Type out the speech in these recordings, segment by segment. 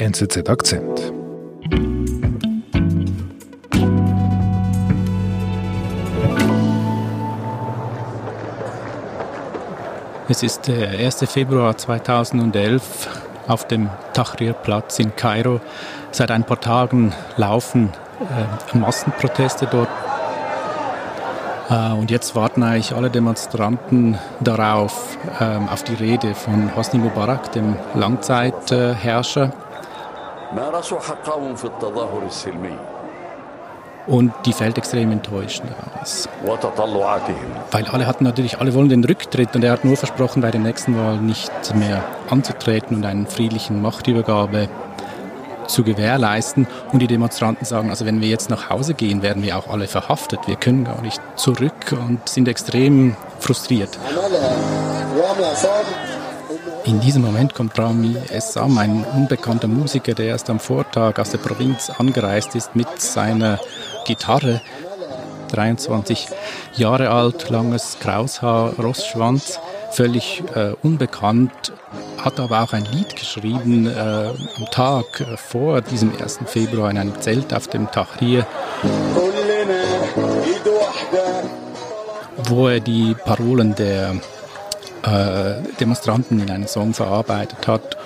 NZZ Akzent. Es ist der 1. Februar 2011 auf dem Tahrir-Platz in Kairo. Seit ein paar Tagen laufen äh, Massenproteste dort. Äh, und jetzt warten eigentlich alle Demonstranten darauf, äh, auf die Rede von Hosni Mubarak, dem Langzeitherrscher. Und die fällt extrem enttäuschend aus. Weil alle hatten natürlich, alle wollen den Rücktritt und er hat nur versprochen, bei der nächsten Wahl nicht mehr anzutreten und einen friedlichen Machtübergabe zu gewährleisten. Und die Demonstranten sagen, also wenn wir jetzt nach Hause gehen, werden wir auch alle verhaftet. Wir können gar nicht zurück und sind extrem frustriert. In diesem Moment kommt Rami Essam, ein unbekannter Musiker, der erst am Vortag aus der Provinz angereist ist mit seiner Gitarre. 23 Jahre alt, langes Kraushaar, Rossschwanz, völlig äh, unbekannt, hat aber auch ein Lied geschrieben äh, am Tag äh, vor diesem 1. Februar in einem Zelt auf dem Tahrir, wo er die Parolen der äh, Demonstranten in einen Song verarbeitet hat.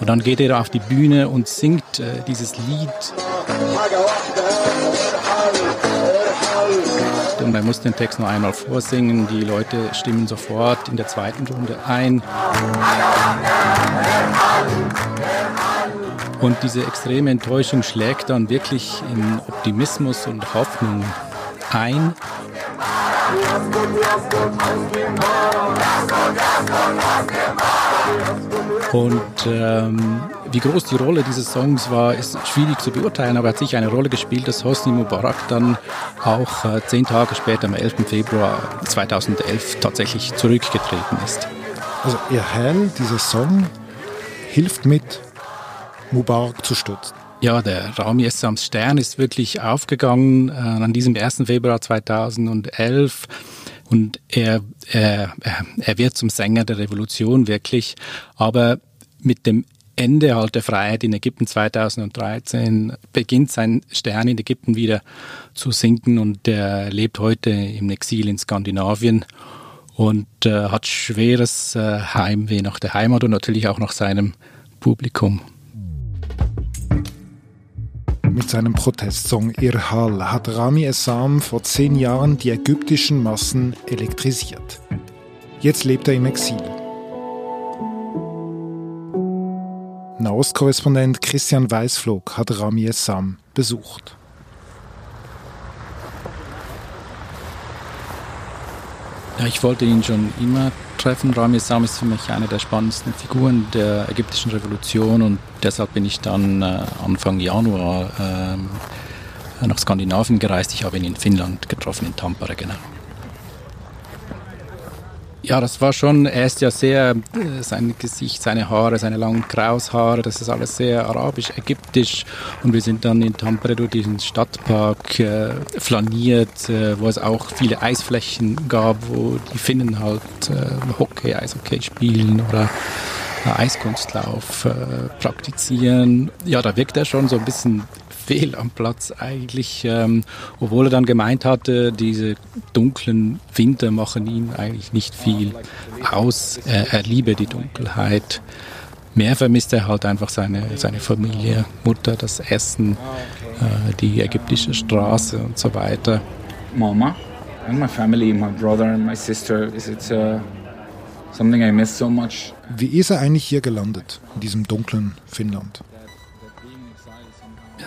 Und dann geht er auf die Bühne und singt äh, dieses Lied. Und er muss den Text noch einmal vorsingen. Die Leute stimmen sofort in der zweiten Runde ein. Und diese extreme Enttäuschung schlägt dann wirklich in Optimismus und Hoffnung ein. Und ähm, wie groß die Rolle dieses Songs war, ist schwierig zu beurteilen, aber hat sicher eine Rolle gespielt, dass Hosni Mubarak dann auch äh, zehn Tage später, am 11. Februar 2011, tatsächlich zurückgetreten ist. Also Ihr Herrn, dieser Song, hilft mit, Mubarak zu stürzen. Ja, der Rami Essams Stern ist wirklich aufgegangen äh, an diesem 1. Februar 2011 und er, er, er wird zum Sänger der Revolution wirklich, aber mit dem Ende halt der Freiheit in Ägypten 2013 beginnt sein Stern in Ägypten wieder zu sinken und er lebt heute im Exil in Skandinavien und äh, hat schweres äh, Heimweh nach der Heimat und natürlich auch nach seinem Publikum. Mit seinem Protestsong Irhal hat Rami Essam vor zehn Jahren die ägyptischen Massen elektrisiert. Jetzt lebt er im Exil. Nahostkorrespondent Christian Weißflog hat Rami Essam besucht. Ja, ich wollte ihn schon immer treffen. Rami Sam ist für mich eine der spannendsten Figuren der ägyptischen Revolution und deshalb bin ich dann äh, Anfang Januar äh, nach Skandinavien gereist. Ich habe ihn in Finnland getroffen, in Tampere, genau. Ja, das war schon, er ist ja sehr, äh, sein Gesicht, seine Haare, seine langen Kraushaare, das ist alles sehr arabisch, ägyptisch. Und wir sind dann in Tampere durch diesen Stadtpark äh, flaniert, äh, wo es auch viele Eisflächen gab, wo die Finnen halt äh, Hockey, Eishockey spielen oder Eiskunstlauf äh, praktizieren. Ja, da wirkt er schon so ein bisschen fehl am Platz eigentlich, ähm, obwohl er dann gemeint hatte, diese dunklen Winter machen ihm eigentlich nicht viel aus. Er, er liebe die Dunkelheit. Mehr vermisst er halt einfach seine, seine Familie, Mutter, das Essen, äh, die ägyptische Straße und so weiter. Mama and my family, my brother and my sister, is it uh, something I miss so much. Wie ist er eigentlich hier gelandet, in diesem dunklen Finnland?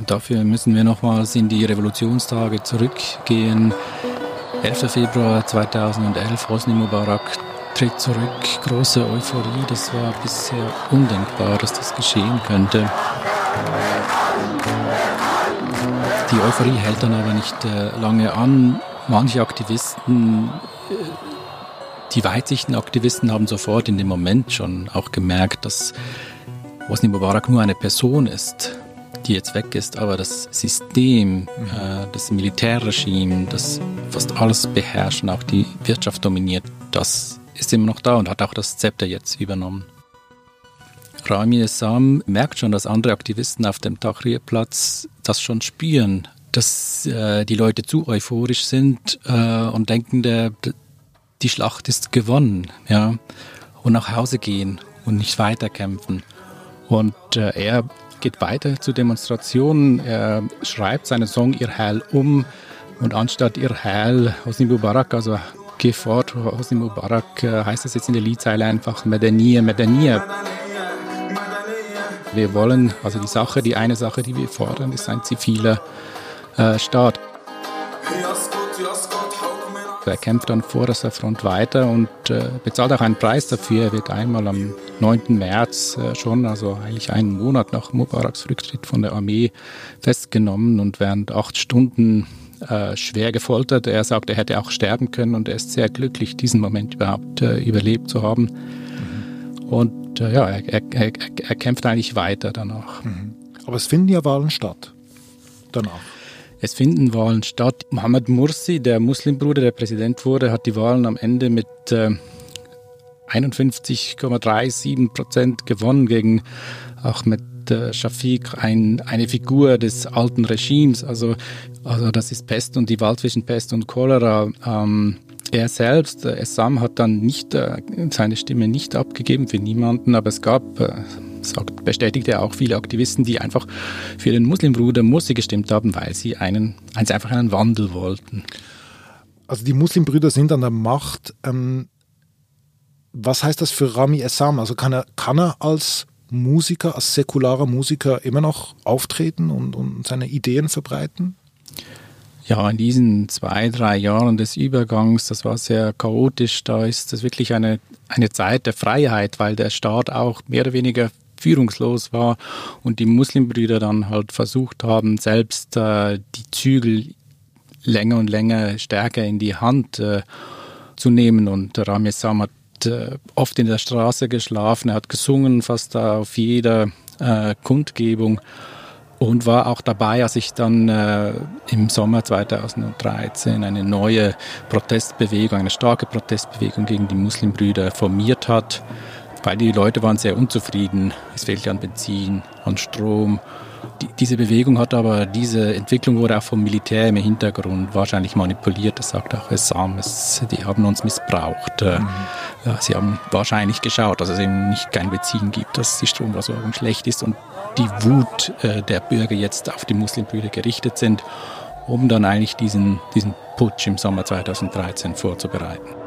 Dafür müssen wir nochmals in die Revolutionstage zurückgehen. 11. Februar 2011, Hosni Mubarak tritt zurück, große Euphorie, das war bisher undenkbar, dass das geschehen könnte. Die Euphorie hält dann aber nicht äh, lange an. Manche Aktivisten, äh, die weitsichten Aktivisten haben sofort in dem Moment schon auch gemerkt, dass Hosni Mubarak nur eine Person ist die jetzt weg ist, aber das System, mhm. äh, das Militärregime, das fast alles beherrscht und auch die Wirtschaft dominiert, das ist immer noch da und hat auch das Zepter jetzt übernommen. Rami Essam merkt schon, dass andere Aktivisten auf dem Tahrirplatz das schon spüren, dass äh, die Leute zu euphorisch sind äh, und denken, der, die Schlacht ist gewonnen, ja, und nach Hause gehen und nicht weiterkämpfen. Und äh, er geht weiter zu Demonstrationen, er schreibt seinen Song Irhal um und anstatt Irhal Hosni Mubarak, also geh fort, Hosni Mubarak, äh, heißt das jetzt in der Liedzeile einfach Medaniya, Medaniya. Wir wollen, also die Sache, die eine Sache, die wir fordern, ist ein ziviler äh, Staat. Er kämpft an vorderster Front weiter und äh, bezahlt auch einen Preis dafür. Er wird einmal am 9. März äh, schon, also eigentlich einen Monat nach Mubaraks Rücktritt von der Armee, festgenommen und während acht Stunden äh, schwer gefoltert. Er sagt, er hätte auch sterben können und er ist sehr glücklich, diesen Moment überhaupt äh, überlebt zu haben. Mhm. Und äh, ja, er, er, er, er, kämpft eigentlich weiter danach. Mhm. Aber es finden ja Wahlen statt danach. Es finden Wahlen statt. Mohammed Mursi, der Muslimbruder, der Präsident wurde, hat die Wahlen am Ende mit äh, 51,37 Prozent gewonnen gegen Ahmed äh, Shafiq, ein, eine Figur des alten Regimes. Also, also das ist Pest und die Wahl zwischen Pest und Cholera. Ähm, er selbst, äh, Essam, hat dann nicht äh, seine Stimme nicht abgegeben für niemanden, aber es gab äh, sagt, bestätigt er auch viele Aktivisten, die einfach für den Muslimbruder Mursi gestimmt haben, weil sie einen, also einfach einen Wandel wollten. Also die Muslimbrüder sind an der Macht. Ähm, was heißt das für Rami Essam? Also kann er, kann er als Musiker, als säkularer Musiker immer noch auftreten und, und seine Ideen verbreiten? Ja, in diesen zwei, drei Jahren des Übergangs, das war sehr chaotisch, da ist das wirklich eine, eine Zeit der Freiheit, weil der Staat auch mehr oder weniger führungslos war und die Muslimbrüder dann halt versucht haben, selbst äh, die Zügel länger und länger stärker in die Hand äh, zu nehmen. Und Rami Sam hat äh, oft in der Straße geschlafen, er hat gesungen fast auf jeder äh, Kundgebung und war auch dabei, als sich dann äh, im Sommer 2013 eine neue Protestbewegung, eine starke Protestbewegung gegen die Muslimbrüder formiert hat weil die Leute waren sehr unzufrieden. Es fehlte an Benzin, an Strom. Die, diese Bewegung hat aber, diese Entwicklung wurde auch vom Militär im Hintergrund wahrscheinlich manipuliert. Das sagt auch Essam. die haben uns missbraucht. Äh, mhm. Ja, sie haben wahrscheinlich geschaut, dass es eben nicht kein Benzin gibt, dass die Stromversorgung schlecht ist und die Wut äh, der Bürger jetzt auf die Muslimbrüder gerichtet sind, um dann eigentlich diesen, diesen Putsch im Sommer 2013 vorzubereiten.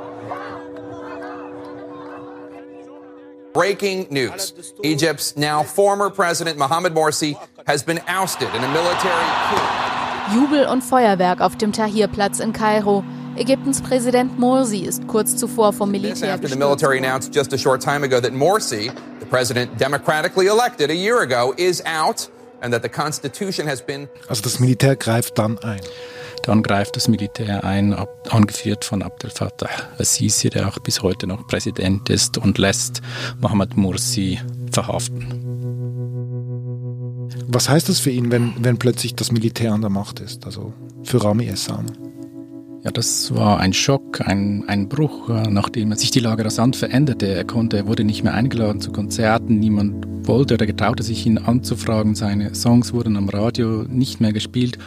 Breaking news. Egypt's now former President Mohamed Morsi has been ousted in a military coup. Jubel und Feuerwerk auf dem Tahrirplatz in Kairo. Ägyptens Präsident Morsi ist kurz zuvor vom Militär after the military announced just a short time ago that Morsi, the president democratically elected a year ago, is out and that the constitution has been Also das Militär greift dann ein. Dann greift das Militär ein, ab, angeführt von Abdel Fattah al-Sisi, der auch bis heute noch Präsident ist, und lässt Mohammed Mursi verhaften. Was heißt das für ihn, wenn, wenn plötzlich das Militär an der Macht ist, also für Rami Essam? Ja, das war ein Schock, ein, ein Bruch, nachdem sich die Lage rasant veränderte. Er konnte, er wurde nicht mehr eingeladen zu Konzerten, niemand wollte oder getraute sich ihn anzufragen. Seine Songs wurden am Radio nicht mehr gespielt.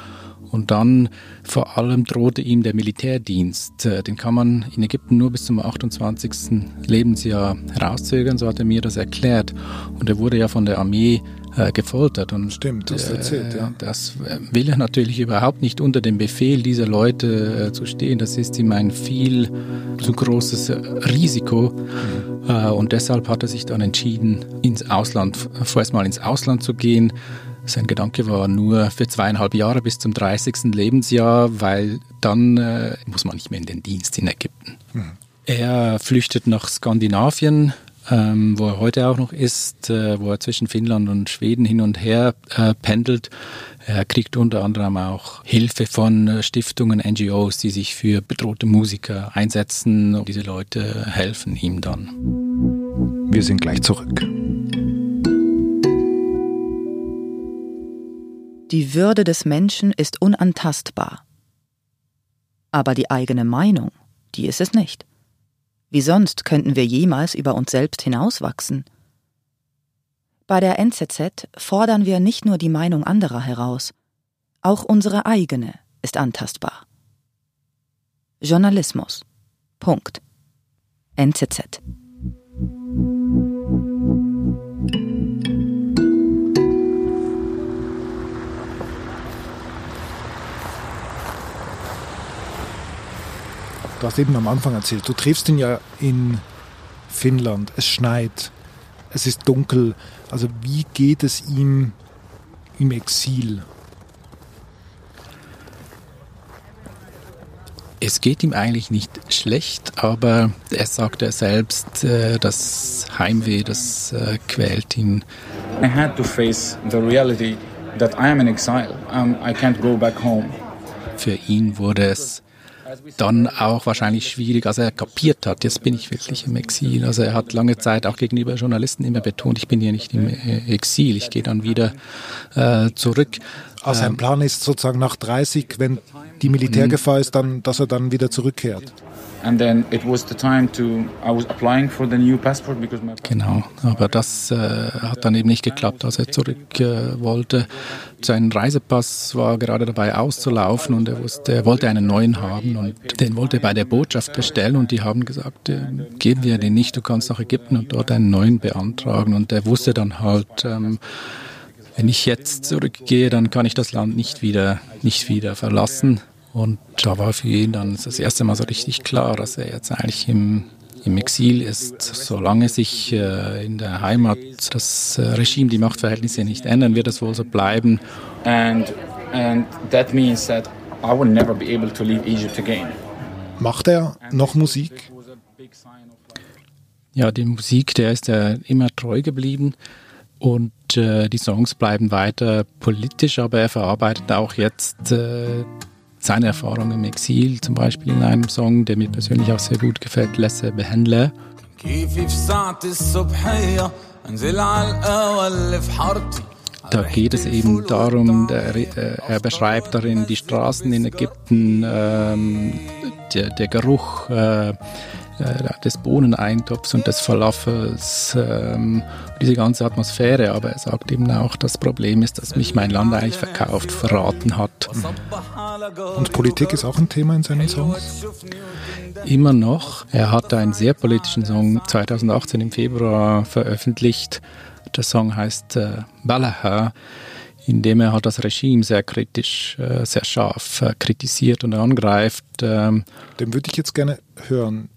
Und dann vor allem drohte ihm der Militärdienst. Äh, den kann man in Ägypten nur bis zum 28. Lebensjahr herauszögern, so hat er mir das erklärt. Und er wurde ja von der Armee äh, gefoltert. Und Stimmt, das äh, erzählt, ja. Das will er natürlich überhaupt nicht unter dem Befehl dieser Leute äh, zu stehen. Das ist ihm ein viel zu großes Risiko. Mhm. Äh, und deshalb hat er sich dann entschieden, ins Ausland, vorerst mal ins Ausland zu gehen sein Gedanke war nur für zweieinhalb Jahre bis zum 30. Lebensjahr, weil dann äh, muss man nicht mehr in den Dienst in Ägypten. Mhm. Er flüchtet nach Skandinavien, ähm, wo er heute auch noch ist, äh, wo er zwischen Finnland und Schweden hin und her äh, pendelt. Er kriegt unter anderem auch Hilfe von äh, Stiftungen, NGOs, die sich für bedrohte Musiker einsetzen. Und diese Leute helfen ihm dann. Wir sind gleich zurück. Die Würde des Menschen ist unantastbar. Aber die eigene Meinung, die ist es nicht. Wie sonst könnten wir jemals über uns selbst hinauswachsen? Bei der NZZ fordern wir nicht nur die Meinung anderer heraus, auch unsere eigene ist antastbar. Journalismus. Punkt. NZZ. Du hast eben am Anfang erzählt, du triffst ihn ja in Finnland, es schneit, es ist dunkel. Also wie geht es ihm im Exil? Es geht ihm eigentlich nicht schlecht, aber er sagt er selbst, äh, das Heimweh, das äh, quält ihn. I had to face the reality that I am in exile. Um, I can't go back home. Für ihn wurde es dann auch wahrscheinlich schwierig, als er kapiert hat, jetzt bin ich wirklich im Exil. Also er hat lange Zeit auch gegenüber Journalisten immer betont, ich bin hier nicht im äh, Exil, ich gehe dann wieder äh, zurück. Also sein ähm, Plan ist sozusagen nach 30, wenn die Militärgefahr ist, dann, dass er dann wieder zurückkehrt. Genau, aber das äh, hat dann eben nicht geklappt, als er zurück äh, wollte. Sein Reisepass war gerade dabei auszulaufen und er wusste, er wollte einen neuen haben und den wollte er bei der Botschaft bestellen und die haben gesagt, äh, geben wir den nicht, du kannst nach Ägypten und dort einen neuen beantragen und er wusste dann halt, ähm, wenn ich jetzt zurückgehe, dann kann ich das Land nicht wieder, nicht wieder verlassen. Und da war für ihn dann das erste Mal so richtig klar, dass er jetzt eigentlich im, im Exil ist, solange sich äh, in der Heimat das äh, Regime, die Machtverhältnisse nicht ändern, wird es wohl so bleiben. And, and that means that I will never be able to leave Egypt again. Macht er noch Musik? Ja, die Musik, der ist ja immer treu geblieben. Und äh, die Songs bleiben weiter politisch, aber er verarbeitet auch jetzt äh, seine Erfahrung im Exil, zum Beispiel in einem Song, der mir persönlich auch sehr gut gefällt, Lesse Behendle. Da geht es eben darum, der, äh, er beschreibt darin die Straßen in Ägypten, ähm, der, der, Geruch, äh, äh, des Bohneneintopfs und des Falafels, ähm, diese ganze Atmosphäre. Aber er sagt eben auch, das Problem ist, dass mich mein Land eigentlich verkauft, verraten hat. Und Politik ist auch ein Thema in seinen Songs? Immer noch. Er hat einen sehr politischen Song 2018 im Februar veröffentlicht. Der Song heißt äh, Balaha indem er halt das Regime sehr kritisch, äh, sehr scharf äh, kritisiert und angreift. Ähm, Den würde ich jetzt gerne hören.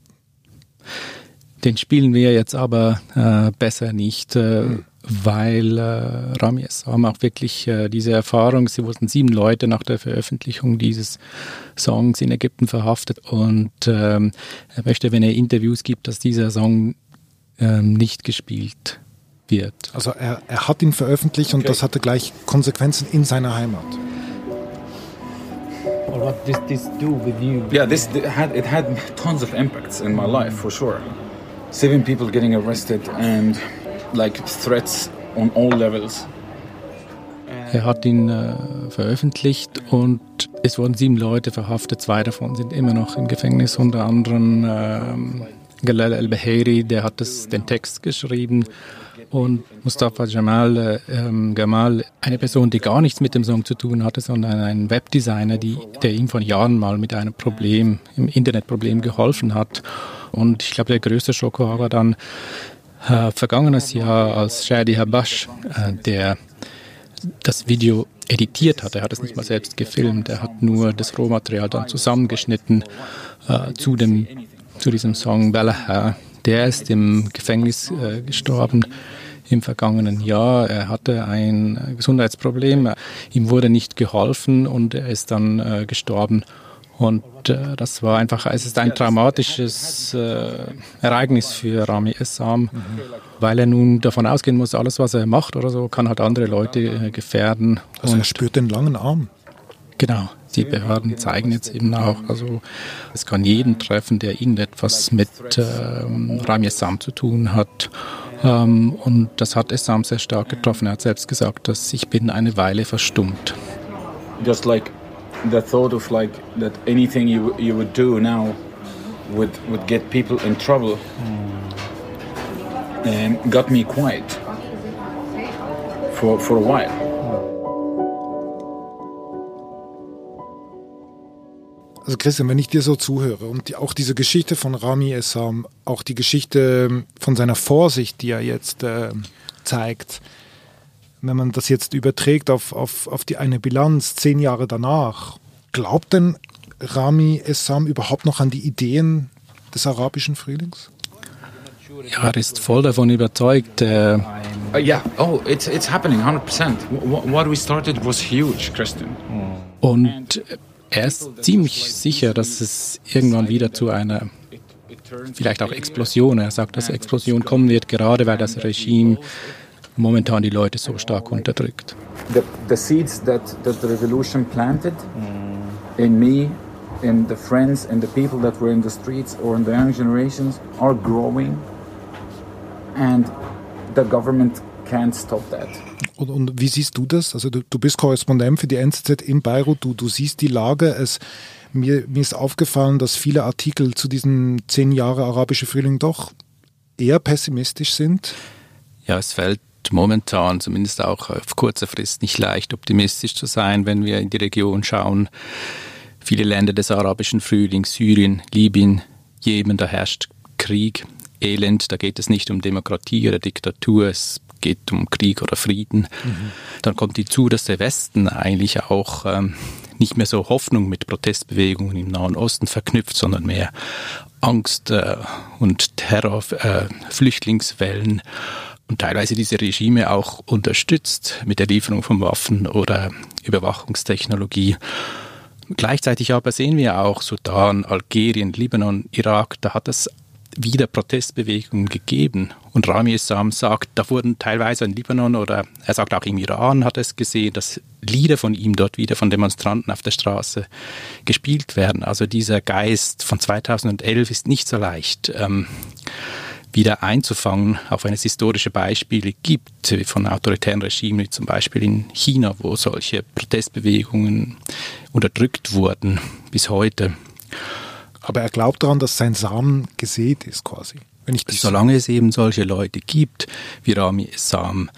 Den spielen wir jetzt aber äh, besser nicht, äh, mhm. weil äh, Rami Essam auch wirklich äh, diese Erfahrung, sie wurden sieben Leute nach der Veröffentlichung dieses Songs in Ägypten verhaftet und ähm, er möchte, wenn er Interviews gibt, dass dieser Song ähm, nicht gespielt wird. Also er, er hat ihn veröffentlicht okay. und das hatte gleich Konsequenzen in seiner Heimat. Or what does this do with you? Yeah, this had it had tons of impacts in my life for sure. Seven people getting arrested and like threats on all levels. Er hat ihn äh, veröffentlicht und es wurden sieben Leute verhaftet. Zwei davon sind immer noch im Gefängnis, unter anderem äh, Galal al-Bahiri, der hat das, den Text geschrieben und Mustafa Jamal, äh, ähm, Gamal, eine Person, die gar nichts mit dem Song zu tun hatte, sondern ein Webdesigner, die, der ihm vor Jahren mal mit einem Problem, im Internetproblem geholfen hat. Und ich glaube, der größte Schock war dann äh, vergangenes Jahr, als Shadi Habash, äh, der das Video editiert hat. Er hat es nicht mal selbst gefilmt, er hat nur das Rohmaterial dann zusammengeschnitten äh, zu, dem, zu diesem Song Balaha. Der ist im Gefängnis äh, gestorben im vergangenen Jahr. Er hatte ein Gesundheitsproblem, ihm wurde nicht geholfen und er ist dann äh, gestorben. Und äh, das war einfach, es ist ein traumatisches äh, Ereignis für Rami Essam, mhm. weil er nun davon ausgehen muss, alles was er macht oder so, kann halt andere Leute äh, gefährden. Also und er spürt den langen Arm. Genau, die Behörden zeigen jetzt eben auch, also es kann jeden treffen, der irgendetwas mit ähm, Rami Essam zu tun hat. Ähm, und das hat Essam sehr stark getroffen. Er hat selbst gesagt, dass ich bin eine Weile verstummt. Just like the thought of like that anything you you would do now would would get people in trouble um, got me quiet. for, for a while. Also Christian, wenn ich dir so zuhöre und die, auch diese Geschichte von Rami Essam, auch die Geschichte von seiner Vorsicht, die er jetzt äh, zeigt, wenn man das jetzt überträgt auf, auf, auf die eine Bilanz zehn Jahre danach, glaubt denn Rami Essam überhaupt noch an die Ideen des arabischen Frühlings? Ja, er ist voll davon überzeugt. Äh uh, yeah, oh, it's, it's happening 100%. What we started was huge, Christian. Und er ist ziemlich sicher, dass es irgendwann wieder zu einer vielleicht auch Explosion, er sagt, dass Explosion kommen wird, gerade weil das Regime momentan die Leute so stark unterdrückt. The, the seeds that, that the revolution planted in me, in the friends and the people that were in the streets or in the young generations are growing and the government can't stop that. Und, und wie siehst du das? Also du, du bist Korrespondent für die NZZ in Beirut, du, du siehst die Lage. Es, mir, mir ist aufgefallen, dass viele Artikel zu diesen zehn Jahre arabische Frühling doch eher pessimistisch sind. Ja, es fällt momentan zumindest auch auf kurze Frist nicht leicht optimistisch zu sein, wenn wir in die Region schauen. Viele Länder des arabischen Frühlings, Syrien, Libyen, Jemen, da herrscht Krieg, Elend, da geht es nicht um Demokratie oder Diktatur, es geht um Krieg oder Frieden. Mhm. Dann kommt hinzu, dass der Westen eigentlich auch ähm, nicht mehr so Hoffnung mit Protestbewegungen im Nahen Osten verknüpft, sondern mehr Angst äh, und Terror, äh, Flüchtlingswellen und teilweise diese Regime auch unterstützt mit der Lieferung von Waffen oder Überwachungstechnologie. Gleichzeitig aber sehen wir auch Sudan, Algerien, Libanon, Irak, da hat es wieder Protestbewegungen gegeben. Und Rami Essam sagt, da wurden teilweise in Libanon oder er sagt auch im Iran hat es gesehen, dass Lieder von ihm dort wieder von Demonstranten auf der Straße gespielt werden. Also dieser Geist von 2011 ist nicht so leicht. Ähm, wieder einzufangen, auch wenn es historische Beispiele gibt von autoritären Regimen, wie zum Beispiel in China, wo solche Protestbewegungen unterdrückt wurden bis heute. Aber er glaubt daran, dass sein Samen gesät ist quasi. Solange es eben solche Leute gibt wie Rami Sam,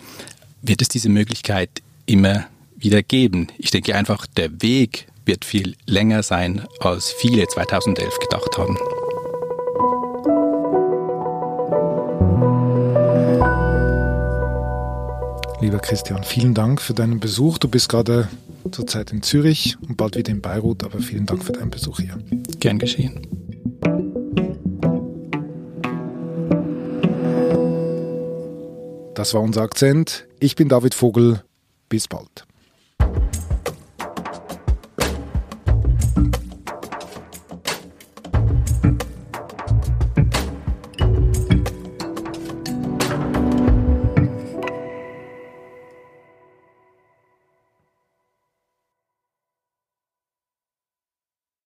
wird es diese Möglichkeit immer wieder geben. Ich denke einfach, der Weg wird viel länger sein, als viele 2011 gedacht haben. Lieber Christian, vielen Dank für deinen Besuch. Du bist gerade zurzeit in Zürich und bald wieder in Beirut, aber vielen Dank für deinen Besuch hier. Gern geschehen. Das war unser Akzent. Ich bin David Vogel. Bis bald.